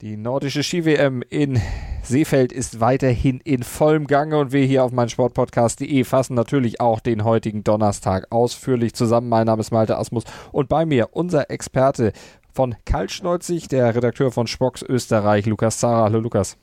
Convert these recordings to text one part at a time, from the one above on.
Die nordische Ski-WM in Seefeld ist weiterhin in vollem Gange und wir hier auf meinsportpodcast.de fassen natürlich auch den heutigen Donnerstag ausführlich zusammen. Mein Name ist Malte Asmus und bei mir unser Experte von Kaltschneuzig, der Redakteur von Spocks Österreich, Lukas Zara. Hallo Lukas.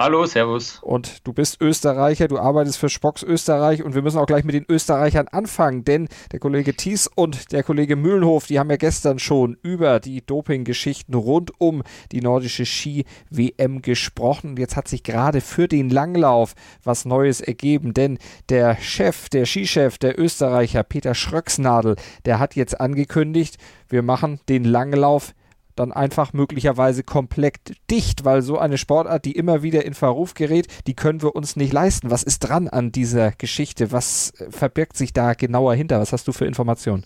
Hallo, Servus. Und du bist Österreicher, du arbeitest für Spocks Österreich und wir müssen auch gleich mit den Österreichern anfangen, denn der Kollege Thies und der Kollege Mühlenhof, die haben ja gestern schon über die Doping-Geschichten rund um die nordische Ski-WM gesprochen. Jetzt hat sich gerade für den Langlauf was Neues ergeben, denn der Chef, der Skichef der Österreicher, Peter Schröcksnadel, der hat jetzt angekündigt, wir machen den Langlauf dann einfach möglicherweise komplett dicht, weil so eine Sportart, die immer wieder in Verruf gerät, die können wir uns nicht leisten. Was ist dran an dieser Geschichte? Was äh, verbirgt sich da genauer hinter? Was hast du für Informationen?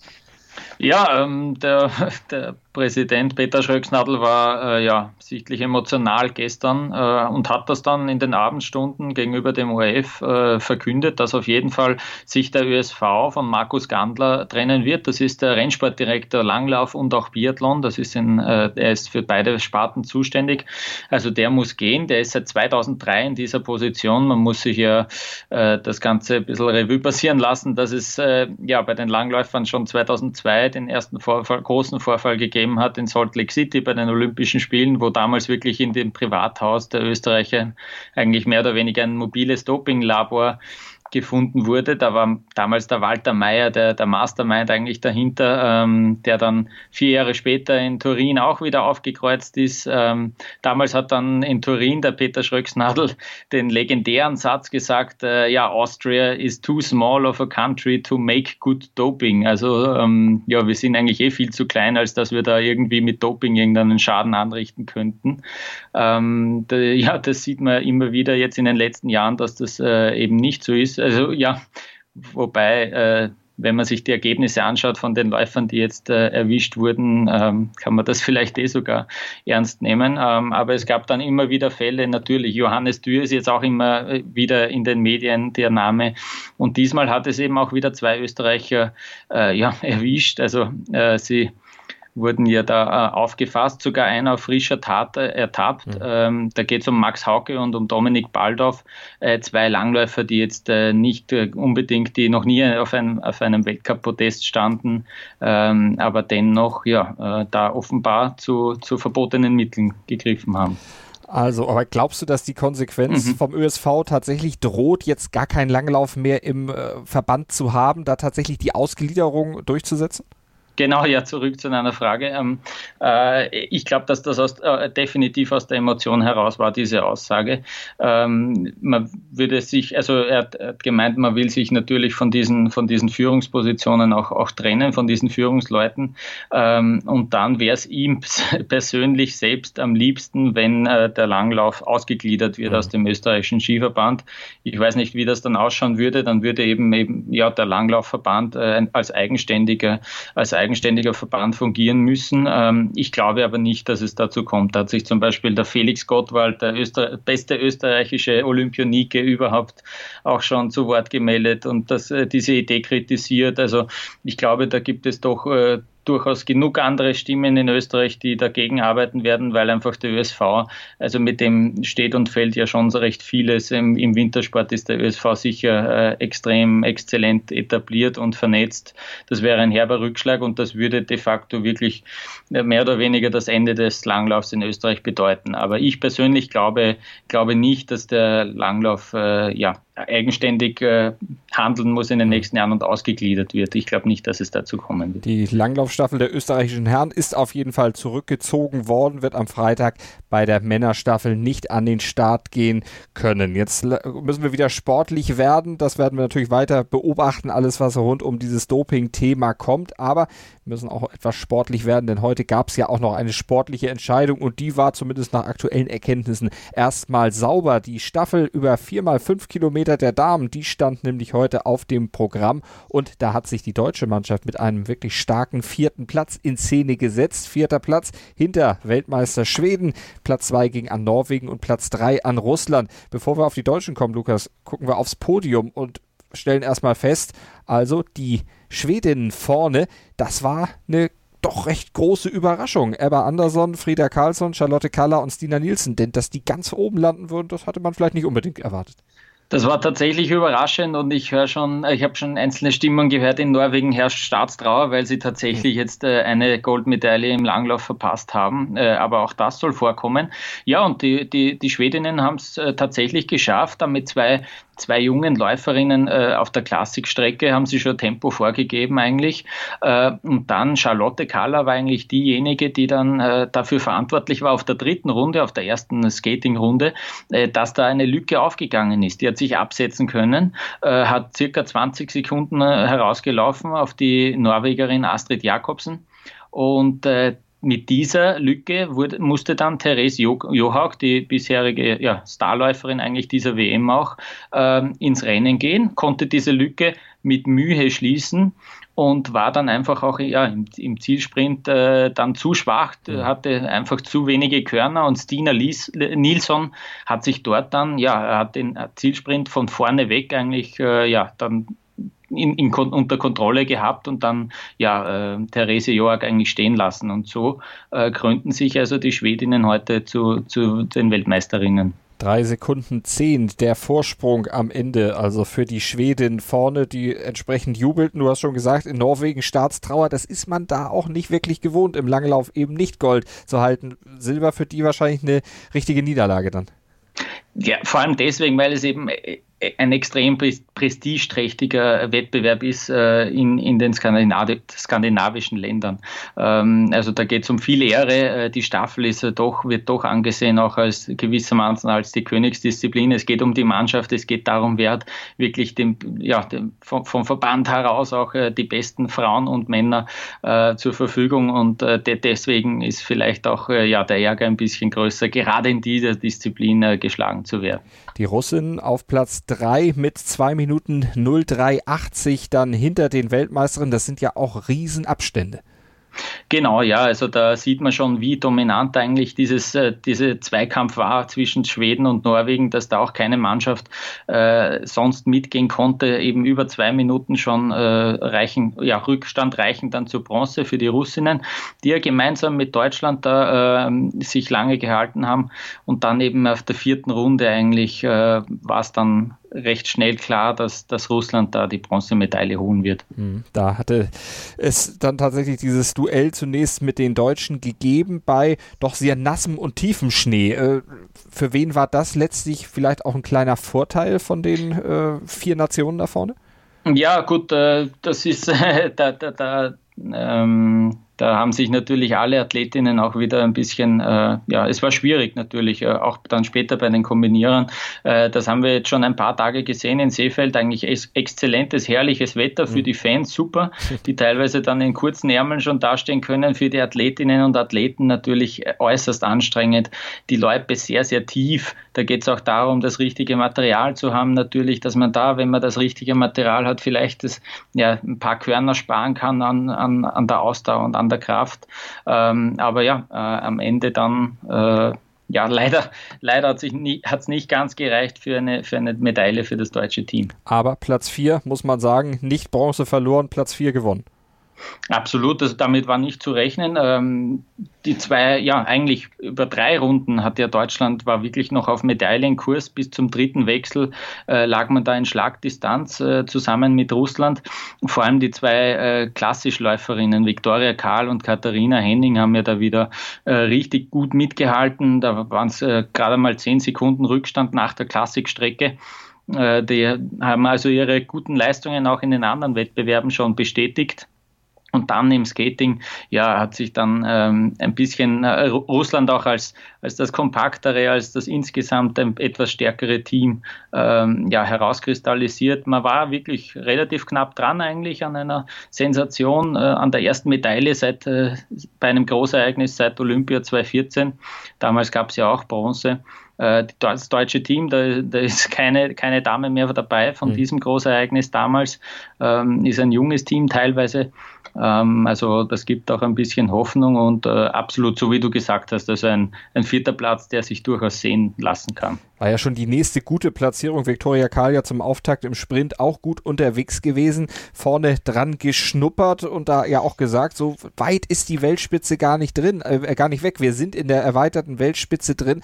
Ja, ähm, der, der Präsident Peter Schröcksnadel war äh, ja sichtlich emotional gestern äh, und hat das dann in den Abendstunden gegenüber dem ORF äh, verkündet, dass auf jeden Fall sich der ÖSV von Markus Gandler trennen wird. Das ist der Rennsportdirektor Langlauf und auch Biathlon. Das ist ein, äh, er ist für beide Sparten zuständig. Also der muss gehen. Der ist seit 2003 in dieser Position. Man muss sich ja äh, das Ganze ein bisschen Revue passieren lassen, dass es äh, ja bei den Langläufern schon 2002 den ersten Vorfall, großen Vorfall gegeben gegeben hat in Salt Lake City bei den Olympischen Spielen, wo damals wirklich in dem Privathaus der Österreicher eigentlich mehr oder weniger ein mobiles Dopinglabor gefunden wurde. Da war damals der Walter Mayer, der, der Mastermind eigentlich dahinter, ähm, der dann vier Jahre später in Turin auch wieder aufgekreuzt ist. Ähm, damals hat dann in Turin der Peter Schröcksnadel den legendären Satz gesagt, äh, ja, Austria is too small of a country to make good doping. Also ähm, ja, wir sind eigentlich eh viel zu klein, als dass wir da irgendwie mit Doping irgendeinen Schaden anrichten könnten. Ähm, ja, das sieht man immer wieder jetzt in den letzten Jahren, dass das äh, eben nicht so ist. Also ja, wobei, äh, wenn man sich die Ergebnisse anschaut von den Läufern, die jetzt äh, erwischt wurden, ähm, kann man das vielleicht eh sogar ernst nehmen. Ähm, aber es gab dann immer wieder Fälle, natürlich, Johannes Dürr ist jetzt auch immer äh, wieder in den Medien der Name. Und diesmal hat es eben auch wieder zwei Österreicher äh, ja, erwischt. Also äh, sie wurden ja da äh, aufgefasst, sogar einer auf frischer Tat äh, ertappt. Mhm. Ähm, da geht es um Max Hauke und um Dominik Baldorf, äh, zwei Langläufer, die jetzt äh, nicht unbedingt, die noch nie auf, ein, auf einem Weltcup-Podest standen, ähm, aber dennoch ja, da offenbar zu, zu verbotenen Mitteln gegriffen haben. Also, aber glaubst du, dass die Konsequenz mhm. vom ÖSV tatsächlich droht, jetzt gar keinen Langlauf mehr im Verband zu haben, da tatsächlich die Ausgliederung durchzusetzen? Genau, ja, zurück zu deiner Frage. Ähm, äh, ich glaube, dass das aus, äh, definitiv aus der Emotion heraus war, diese Aussage. Ähm, man würde sich, also er hat, er hat, gemeint, man will sich natürlich von diesen, von diesen Führungspositionen auch, auch trennen, von diesen Führungsleuten. Ähm, und dann wäre es ihm persönlich selbst am liebsten, wenn äh, der Langlauf ausgegliedert wird mhm. aus dem österreichischen Skiverband. Ich weiß nicht, wie das dann ausschauen würde. Dann würde eben eben ja der Langlaufverband äh, als eigenständiger, als eigenständiger Verband fungieren müssen. Ähm, ich glaube aber nicht, dass es dazu kommt. Da hat sich zum Beispiel der Felix Gottwald, der Öster beste österreichische Olympionike überhaupt, auch schon zu Wort gemeldet und das, äh, diese Idee kritisiert. Also ich glaube, da gibt es doch äh, durchaus genug andere Stimmen in Österreich, die dagegen arbeiten werden, weil einfach der ÖSV, also mit dem steht und fällt ja schon so recht vieles. Im, im Wintersport ist der ÖSV sicher äh, extrem exzellent etabliert und vernetzt. Das wäre ein herber Rückschlag und das würde de facto wirklich äh, mehr oder weniger das Ende des Langlaufs in Österreich bedeuten. Aber ich persönlich glaube, glaube nicht, dass der Langlauf äh, ja, eigenständig äh, handeln muss in den nächsten Jahren und ausgegliedert wird. Ich glaube nicht, dass es dazu kommen wird. Die Langlaufstaffel der österreichischen Herren ist auf jeden Fall zurückgezogen worden, wird am Freitag bei der Männerstaffel nicht an den Start gehen können. Jetzt müssen wir wieder sportlich werden. Das werden wir natürlich weiter beobachten, alles was rund um dieses Doping-Thema kommt. Aber müssen auch etwas sportlich werden, denn heute gab es ja auch noch eine sportliche Entscheidung und die war zumindest nach aktuellen Erkenntnissen erstmal sauber. Die Staffel über 4x5 Kilometer der Damen, die stand nämlich heute auf dem Programm und da hat sich die deutsche Mannschaft mit einem wirklich starken vierten Platz in Szene gesetzt. Vierter Platz hinter Weltmeister Schweden, Platz 2 ging an Norwegen und Platz 3 an Russland. Bevor wir auf die Deutschen kommen, Lukas, gucken wir aufs Podium und stellen erstmal fest, also die Schwedinnen vorne, das war eine doch recht große Überraschung. Ebba Andersson, Frieda Karlsson, Charlotte Kaller und Stina Nielsen, denn dass die ganz oben landen würden, das hatte man vielleicht nicht unbedingt erwartet. Das war tatsächlich überraschend und ich höre schon, ich habe schon einzelne Stimmen gehört, in Norwegen herrscht Staatstrauer, weil sie tatsächlich jetzt äh, eine Goldmedaille im Langlauf verpasst haben. Äh, aber auch das soll vorkommen. Ja, und die, die, die Schwedinnen haben es äh, tatsächlich geschafft, damit zwei zwei jungen Läuferinnen äh, auf der Klassikstrecke haben sie schon Tempo vorgegeben eigentlich. Äh, und dann Charlotte Kaller war eigentlich diejenige, die dann äh, dafür verantwortlich war auf der dritten Runde, auf der ersten Skating-Runde, äh, dass da eine Lücke aufgegangen ist. Die hat sich absetzen können, äh, hat circa 20 Sekunden äh, herausgelaufen auf die Norwegerin Astrid Jakobsen. Und äh, mit dieser Lücke wurde, musste dann Therese Johaug, die bisherige ja, Starläuferin eigentlich dieser WM auch, ähm, ins Rennen gehen, konnte diese Lücke mit Mühe schließen und war dann einfach auch ja, im, im Zielsprint äh, dann zu schwach, mhm. hatte einfach zu wenige Körner und Stina Lies, Nilsson hat sich dort dann, ja, hat den Zielsprint von vorne weg eigentlich, äh, ja, dann in, in, unter Kontrolle gehabt und dann ja äh, Therese Joag eigentlich stehen lassen. Und so äh, krönten sich also die Schwedinnen heute zu, zu den Weltmeisterinnen. Drei Sekunden zehn, der Vorsprung am Ende, also für die Schwedin vorne, die entsprechend jubelten. Du hast schon gesagt, in Norwegen Staatstrauer, das ist man da auch nicht wirklich gewohnt, im Langlauf eben nicht Gold zu halten. Silber für die wahrscheinlich eine richtige Niederlage dann. Ja, vor allem deswegen, weil es eben äh, ein extrem prestigeträchtiger Wettbewerb ist äh, in, in den Skandinavi skandinavischen Ländern. Ähm, also da geht es um viel Ehre. Äh, die Staffel ist äh, doch, wird doch angesehen auch als gewissermaßen als die Königsdisziplin. Es geht um die Mannschaft, es geht darum, wer hat wirklich dem, ja, dem, vom, vom, Verband heraus auch äh, die besten Frauen und Männer äh, zur Verfügung und äh, de deswegen ist vielleicht auch ja, der Ärger ein bisschen größer, gerade in dieser Disziplin geschlagen zu werden. Die Russin auf Platz 3 mit 2 Minuten 0380 dann hinter den Weltmeisterinnen. Das sind ja auch Riesenabstände. Genau, ja, also da sieht man schon, wie dominant eigentlich dieses, äh, diese Zweikampf war zwischen Schweden und Norwegen, dass da auch keine Mannschaft äh, sonst mitgehen konnte, eben über zwei Minuten schon äh, reichen, ja, Rückstand reichen dann zur Bronze für die Russinnen, die ja gemeinsam mit Deutschland da äh, sich lange gehalten haben und dann eben auf der vierten Runde eigentlich äh, war es dann recht schnell klar, dass, dass Russland da die Bronzemedaille holen wird. Hm, da hatte es dann tatsächlich dieses Duell zunächst mit den Deutschen gegeben bei doch sehr nassem und tiefem Schnee. Äh, für wen war das letztlich vielleicht auch ein kleiner Vorteil von den äh, vier Nationen da vorne? Ja, gut, äh, das ist da, da, da ähm, da haben sich natürlich alle Athletinnen auch wieder ein bisschen, äh, ja, es war schwierig natürlich, äh, auch dann später bei den Kombinierern. Äh, das haben wir jetzt schon ein paar Tage gesehen in Seefeld. Eigentlich exzellentes, herrliches Wetter für mhm. die Fans, super, die teilweise dann in kurzen Ärmeln schon dastehen können. Für die Athletinnen und Athleten natürlich äußerst anstrengend. Die Loipe sehr, sehr tief. Da geht es auch darum, das richtige Material zu haben, natürlich, dass man da, wenn man das richtige Material hat, vielleicht das, ja, ein paar Körner sparen kann an, an, an der Ausdauer und an der Kraft. Ähm, aber ja, äh, am Ende dann äh, ja, leider, leider hat es nie, nicht ganz gereicht für eine, für eine Medaille für das deutsche Team. Aber Platz 4, muss man sagen, nicht Bronze verloren, Platz 4 gewonnen. Absolut, also damit war nicht zu rechnen. Ähm, die zwei, ja, eigentlich über drei Runden hat ja Deutschland, war wirklich noch auf Medaillenkurs. Bis zum dritten Wechsel äh, lag man da in Schlagdistanz äh, zusammen mit Russland. Vor allem die zwei äh, Klassischläuferinnen, Viktoria Karl und Katharina Henning, haben ja da wieder äh, richtig gut mitgehalten. Da waren es äh, gerade mal zehn Sekunden Rückstand nach der Klassikstrecke. Äh, die haben also ihre guten Leistungen auch in den anderen Wettbewerben schon bestätigt. Und dann im Skating, ja, hat sich dann ähm, ein bisschen äh, Russland auch als, als das kompaktere, als das insgesamt etwas stärkere Team ähm, ja, herauskristallisiert. Man war wirklich relativ knapp dran eigentlich an einer Sensation, äh, an der ersten Medaille seit äh, bei einem Großereignis seit Olympia 2014. Damals gab es ja auch Bronze. Äh, das deutsche Team, da, da, ist keine, keine Dame mehr dabei von mhm. diesem Großereignis damals, ähm, ist ein junges Team teilweise. Ähm, also das gibt auch ein bisschen Hoffnung und äh, absolut, so wie du gesagt hast, also ein, ein vierter Platz, der sich durchaus sehen lassen kann. War ja schon die nächste gute Platzierung. Viktoria Kalia zum Auftakt im Sprint auch gut unterwegs gewesen, vorne dran geschnuppert und da ja auch gesagt, so weit ist die Weltspitze gar nicht drin, äh, gar nicht weg. Wir sind in der erweiterten Weltspitze drin.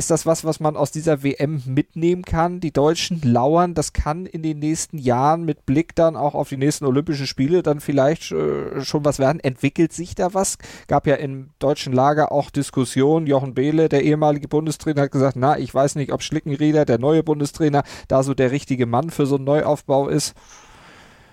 Ist das was, was man aus dieser WM mitnehmen kann? Die Deutschen lauern, das kann in den nächsten Jahren mit Blick dann auch auf die nächsten Olympischen Spiele dann vielleicht äh, schon was werden. Entwickelt sich da was? Gab ja im deutschen Lager auch Diskussionen. Jochen Behle, der ehemalige Bundestrainer, hat gesagt, na, ich weiß nicht, ob Schlickenrieder, der neue Bundestrainer, da so der richtige Mann für so einen Neuaufbau ist.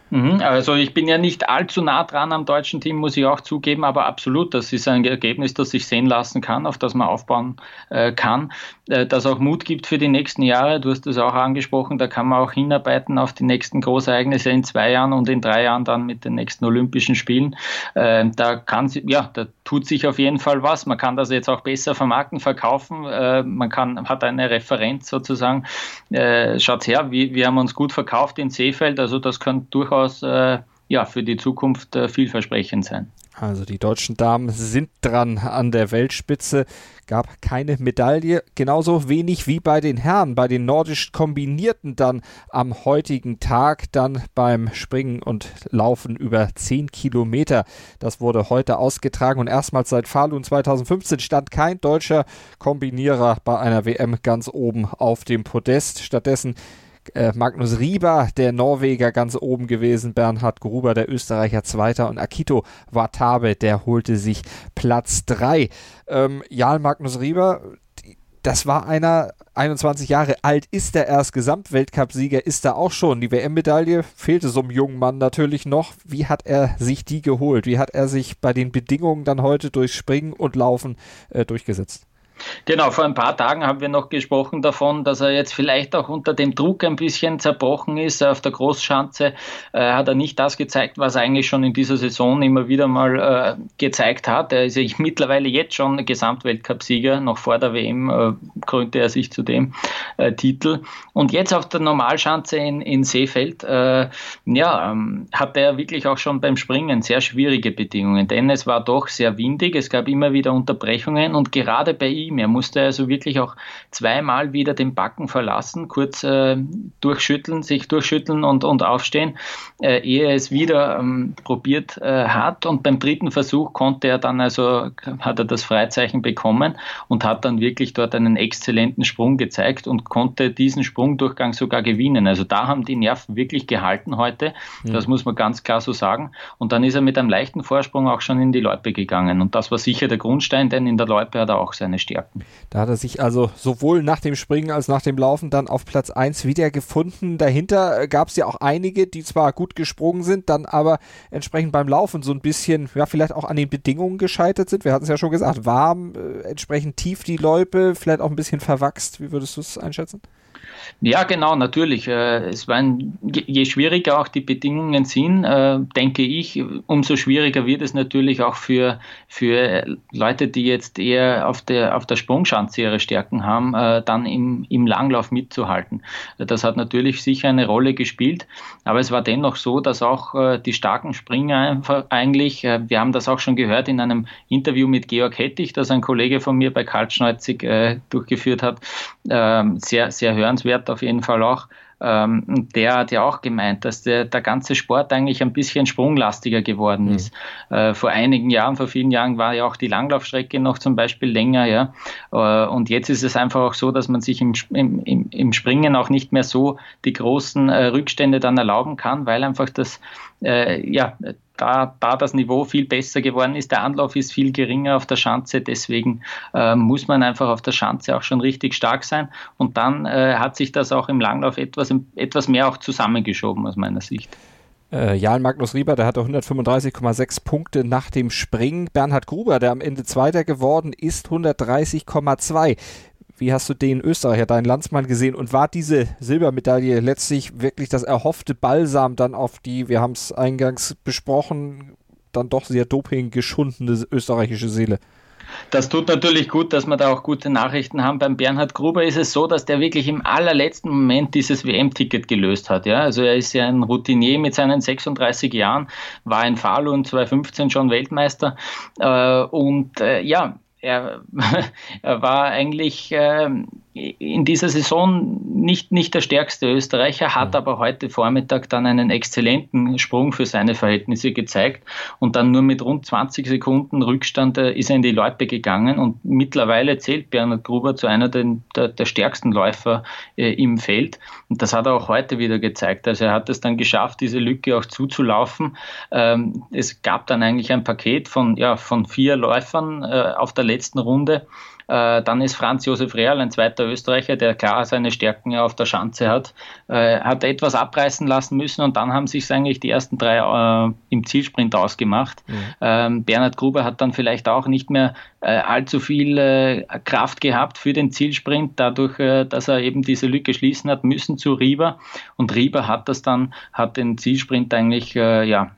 Mhm, also ich bin ja nicht allzu nah dran am deutschen Team, muss ich auch zugeben, aber absolut, das ist ein Ergebnis, das sich sehen lassen kann, auf das man aufbauen äh, kann, äh, das auch Mut gibt für die nächsten Jahre. Du hast es auch angesprochen, da kann man auch hinarbeiten auf die nächsten Großereignisse in zwei Jahren und in drei Jahren dann mit den nächsten Olympischen Spielen. Äh, da kann ja, da tut sich auf jeden Fall was. Man kann das jetzt auch besser vermarkten, verkaufen. Äh, man kann, hat eine Referenz sozusagen. Äh, schaut her, wir, wir haben uns gut verkauft in Seefeld, also das könnte durchaus äh, ja, für die Zukunft äh, vielversprechend sein. Also die deutschen Damen sind dran an der Weltspitze. Gab keine Medaille, genauso wenig wie bei den Herren, bei den nordisch Kombinierten dann am heutigen Tag, dann beim Springen und Laufen über 10 Kilometer. Das wurde heute ausgetragen und erstmals seit Falun 2015 stand kein deutscher Kombinierer bei einer WM ganz oben auf dem Podest. Stattdessen äh, Magnus Rieber, der Norweger, ganz oben gewesen, Bernhard Gruber, der Österreicher Zweiter und Akito Watabe, der holte sich Platz 3. Ähm, Jarl Magnus Rieber, das war einer, 21 Jahre alt, ist er erst Gesamtweltcupsieger, ist er auch schon. Die WM-Medaille fehlte so einem jungen Mann natürlich noch. Wie hat er sich die geholt? Wie hat er sich bei den Bedingungen dann heute durch Springen und Laufen äh, durchgesetzt? Genau, vor ein paar Tagen haben wir noch gesprochen davon, dass er jetzt vielleicht auch unter dem Druck ein bisschen zerbrochen ist. Auf der Großschanze äh, hat er nicht das gezeigt, was er eigentlich schon in dieser Saison immer wieder mal äh, gezeigt hat. Er ist ja mittlerweile jetzt schon Gesamtweltcupsieger. Noch vor der WM äh, krönte er sich zu dem äh, Titel. Und jetzt auf der Normalschanze in, in Seefeld, äh, ja, ähm, hatte er wirklich auch schon beim Springen sehr schwierige Bedingungen, denn es war doch sehr windig. Es gab immer wieder Unterbrechungen und gerade bei ihm ihm. Er musste also wirklich auch zweimal wieder den Backen verlassen, kurz äh, durchschütteln, sich durchschütteln und, und aufstehen, äh, ehe er es wieder ähm, probiert äh, hat. Und beim dritten Versuch konnte er dann also, hat er das Freizeichen bekommen und hat dann wirklich dort einen exzellenten Sprung gezeigt und konnte diesen Sprungdurchgang sogar gewinnen. Also da haben die Nerven wirklich gehalten heute. Mhm. Das muss man ganz klar so sagen. Und dann ist er mit einem leichten Vorsprung auch schon in die Loipe gegangen. Und das war sicher der Grundstein, denn in der Loipe hat er auch seine Stärke. Stärken. Da hat er sich also sowohl nach dem Springen als nach dem Laufen dann auf Platz 1 wieder gefunden. Dahinter äh, gab es ja auch einige, die zwar gut gesprungen sind, dann aber entsprechend beim Laufen so ein bisschen, ja, vielleicht auch an den Bedingungen gescheitert sind. Wir hatten es ja schon gesagt, warm, äh, entsprechend tief die Loipe, vielleicht auch ein bisschen verwachst. Wie würdest du es einschätzen? Ja, genau, natürlich. Äh, es waren, je schwieriger auch die Bedingungen sind, äh, denke ich, umso schwieriger wird es natürlich auch für, für Leute, die jetzt eher auf der, auf der Sprungschanze ihre Stärken haben, äh, dann im, im Langlauf mitzuhalten. Das hat natürlich sicher eine Rolle gespielt, aber es war dennoch so, dass auch die starken Springer einfach eigentlich, wir haben das auch schon gehört in einem Interview mit Georg Hettich, das ein Kollege von mir bei Kaltschneuzig durchgeführt hat, ähm, sehr, sehr hörenswert auf jeden Fall auch, ähm, der hat ja auch gemeint, dass der, der ganze Sport eigentlich ein bisschen sprunglastiger geworden mhm. ist. Äh, vor einigen Jahren, vor vielen Jahren war ja auch die Langlaufstrecke noch zum Beispiel länger, ja. Äh, und jetzt ist es einfach auch so, dass man sich im, im, im Springen auch nicht mehr so die großen äh, Rückstände dann erlauben kann, weil einfach das, äh, ja, da, da das Niveau viel besser geworden ist. Der Anlauf ist viel geringer auf der Schanze, deswegen äh, muss man einfach auf der Schanze auch schon richtig stark sein. Und dann äh, hat sich das auch im Langlauf etwas, etwas mehr auch zusammengeschoben aus meiner Sicht. Äh, Jan Magnus Rieber, der hatte 135,6 Punkte nach dem Springen. Bernhard Gruber, der am Ende Zweiter geworden ist, 130,2. Wie hast du den Österreicher, deinen Landsmann gesehen und war diese Silbermedaille letztlich wirklich das erhoffte Balsam dann auf die, wir haben es eingangs besprochen, dann doch sehr doping geschundene österreichische Seele? Das tut natürlich gut, dass wir da auch gute Nachrichten haben. Beim Bernhard Gruber ist es so, dass der wirklich im allerletzten Moment dieses WM-Ticket gelöst hat. Ja? Also er ist ja ein Routinier mit seinen 36 Jahren, war in Falun 2015 schon Weltmeister. Äh, und äh, ja, er, er war eigentlich äh, in dieser Saison nicht, nicht der stärkste Österreicher, hat mhm. aber heute Vormittag dann einen exzellenten Sprung für seine Verhältnisse gezeigt und dann nur mit rund 20 Sekunden Rückstand äh, ist er in die Loipe gegangen und mittlerweile zählt Bernhard Gruber zu einer der, der, der stärksten Läufer äh, im Feld und das hat er auch heute wieder gezeigt. Also er hat es dann geschafft, diese Lücke auch zuzulaufen. Ähm, es gab dann eigentlich ein Paket von, ja, von vier Läufern äh, auf der letzten Runde dann ist Franz Josef Real, ein zweiter Österreicher, der klar seine Stärken auf der Schanze hat, äh, hat etwas abreißen lassen müssen und dann haben sich eigentlich die ersten drei äh, im Zielsprint ausgemacht. Mhm. Ähm, Bernhard Gruber hat dann vielleicht auch nicht mehr äh, allzu viel äh, Kraft gehabt für den Zielsprint, dadurch, äh, dass er eben diese Lücke schließen hat müssen zu Rieber. Und Rieber hat das dann, hat den Zielsprint eigentlich ja,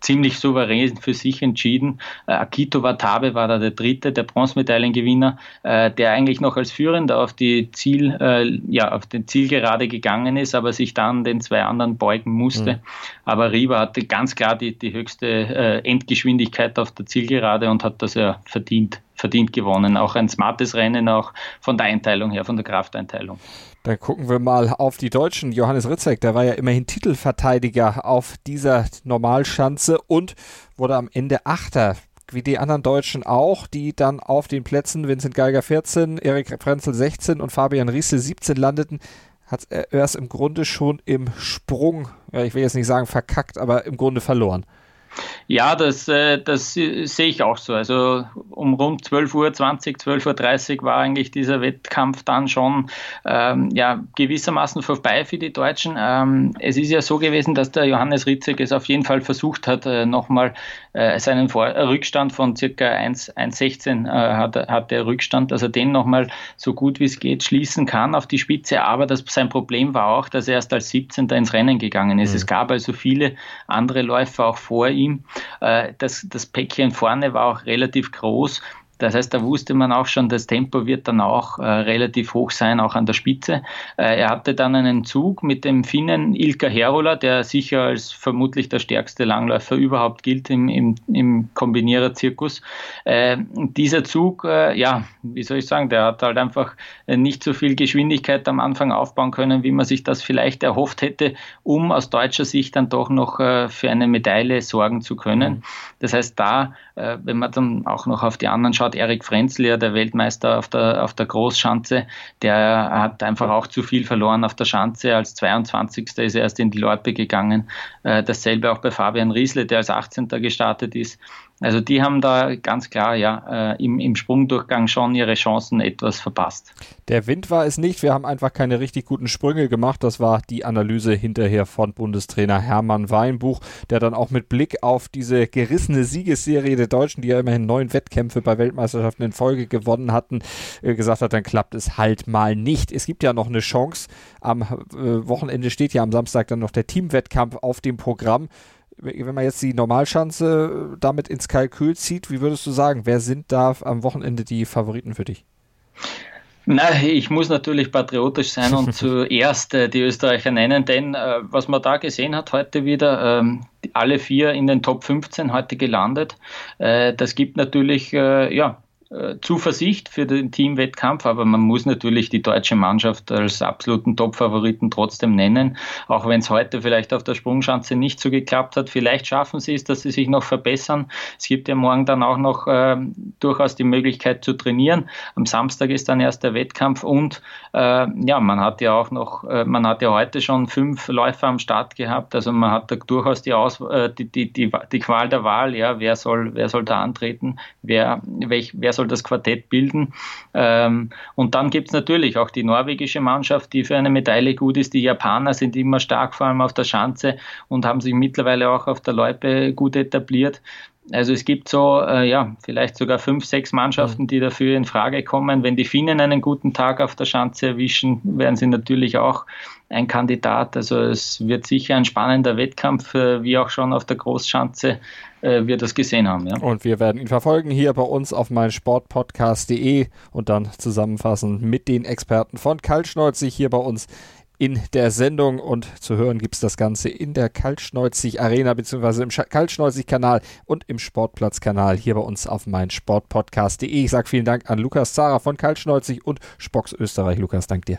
ziemlich souverän für sich entschieden. Akito Watabe war da der dritte, der Bronzemedaillengewinner, der eigentlich noch als Führender auf die Ziel, ja, auf den Zielgerade gegangen ist, aber sich dann den zwei anderen beugen musste. Mhm. Aber Rieber hatte ganz klar die, die höchste Endgeschwindigkeit auf der Zielgerade und hat das ja verdient verdient, gewonnen. Auch ein smartes Rennen, auch von der Einteilung her, von der Krafteinteilung. Dann gucken wir mal auf die Deutschen. Johannes Ritzek, der war ja immerhin Titelverteidiger auf dieser Normalschanze und wurde am Ende Achter wie die anderen Deutschen auch, die dann auf den Plätzen Vincent Geiger 14, Erik Frenzel 16 und Fabian Riesel 17 landeten, hat er erst im Grunde schon im Sprung, ich will jetzt nicht sagen verkackt, aber im Grunde verloren. Ja, das, äh, das sehe ich auch so. Also um rund 12 Uhr, 20, 12.30 Uhr war eigentlich dieser Wettkampf dann schon ähm, ja, gewissermaßen vorbei für die Deutschen. Ähm, es ist ja so gewesen, dass der Johannes Ritzek es auf jeden Fall versucht hat, äh, nochmal äh, seinen Vor Rückstand von circa 1,16 äh, hat, hat der Rückstand, dass er den nochmal so gut wie es geht schließen kann auf die Spitze. Aber das, sein Problem war auch, dass er erst als 17. ins Rennen gegangen ist. Mhm. Es gab also viele andere Läufer auch vor ihm ihm. Äh, das, das Päckchen vorne war auch relativ groß das heißt, da wusste man auch schon, das Tempo wird dann auch äh, relativ hoch sein, auch an der Spitze. Äh, er hatte dann einen Zug mit dem Finnen Ilka Herola, der sicher als vermutlich der stärkste Langläufer überhaupt gilt im, im, im Kombinierer-Zirkus. Äh, dieser Zug, äh, ja, wie soll ich sagen, der hat halt einfach nicht so viel Geschwindigkeit am Anfang aufbauen können, wie man sich das vielleicht erhofft hätte, um aus deutscher Sicht dann doch noch äh, für eine Medaille sorgen zu können. Mhm. Das heißt, da, äh, wenn man dann auch noch auf die anderen schaut, Erik Frenzl, der Weltmeister auf der, auf der Großschanze, der hat einfach auch zu viel verloren auf der Schanze. Als 22. ist er erst in die Loipe gegangen. Äh, dasselbe auch bei Fabian Riesle, der als 18. gestartet ist. Also die haben da ganz klar ja äh, im, im Sprungdurchgang schon ihre Chancen etwas verpasst. Der Wind war es nicht. Wir haben einfach keine richtig guten Sprünge gemacht. Das war die Analyse hinterher von Bundestrainer Hermann Weinbuch, der dann auch mit Blick auf diese gerissene Siegesserie der Deutschen, die ja immerhin neun Wettkämpfe bei Weltmeisterschaften in Folge gewonnen hatten, äh, gesagt hat, dann klappt es halt mal nicht. Es gibt ja noch eine Chance. Am äh, Wochenende steht ja am Samstag dann noch der Teamwettkampf auf dem Programm wenn man jetzt die Normalschanze äh, damit ins Kalkül zieht, wie würdest du sagen, wer sind da am Wochenende die Favoriten für dich? Na, ich muss natürlich patriotisch sein und zuerst äh, die Österreicher nennen, denn äh, was man da gesehen hat heute wieder, ähm, alle vier in den Top 15 heute gelandet, äh, das gibt natürlich äh, ja, Zuversicht für den Teamwettkampf, aber man muss natürlich die deutsche Mannschaft als absoluten Top-Favoriten trotzdem nennen, auch wenn es heute vielleicht auf der Sprungschanze nicht so geklappt hat. Vielleicht schaffen sie es, dass sie sich noch verbessern. Es gibt ja morgen dann auch noch äh, durchaus die Möglichkeit zu trainieren. Am Samstag ist dann erst der Wettkampf und äh, ja, man hat ja auch noch, äh, man hat ja heute schon fünf Läufer am Start gehabt, also man hat da durchaus die, Aus äh, die, die, die, die Qual der Wahl, ja, wer soll, wer soll da antreten, wer, welch, wer soll das Quartett bilden. Ähm, und dann gibt es natürlich auch die norwegische Mannschaft, die für eine Medaille gut ist. Die Japaner sind immer stark, vor allem auf der Schanze und haben sich mittlerweile auch auf der Loipe gut etabliert. Also es gibt so, äh, ja, vielleicht sogar fünf, sechs Mannschaften, mhm. die dafür in Frage kommen. Wenn die Finnen einen guten Tag auf der Schanze erwischen, wären sie natürlich auch ein Kandidat. Also es wird sicher ein spannender Wettkampf, äh, wie auch schon auf der Großschanze äh, wir das gesehen haben. Ja. Und wir werden ihn verfolgen hier bei uns auf meinsportpodcast.de und dann zusammenfassen mit den Experten von Kaltschneuzig hier bei uns in der Sendung und zu hören gibt es das Ganze in der Kaltschneuzig Arena bzw. im Kaltschneuzig Kanal und im Sportplatz-Kanal hier bei uns auf meinsportpodcast.de. Ich sage vielen Dank an Lukas Zara von Kaltschneuzig und Spocks Österreich. Lukas, dank dir.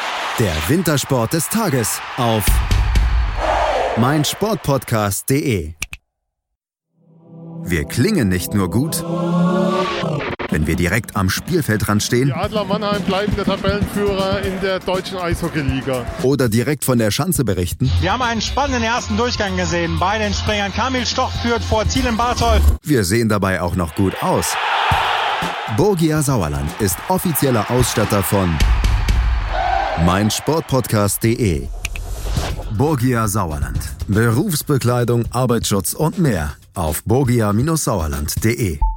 Der Wintersport des Tages auf mein Sportpodcast.de. Wir klingen nicht nur gut, wenn wir direkt am Spielfeldrand stehen. Die Adler Mannheim bleiben der Tabellenführer in der deutschen Eishockeyliga. Oder direkt von der Schanze berichten. Wir haben einen spannenden ersten Durchgang gesehen. Bei den Springern Kamil Stoch führt vor Zielen Bartol. Wir sehen dabei auch noch gut aus. Borgia Sauerland ist offizieller Ausstatter von meinsportpodcast.de. Borgia Sauerland. Berufsbekleidung, Arbeitsschutz und mehr auf borgia-sauerland.de.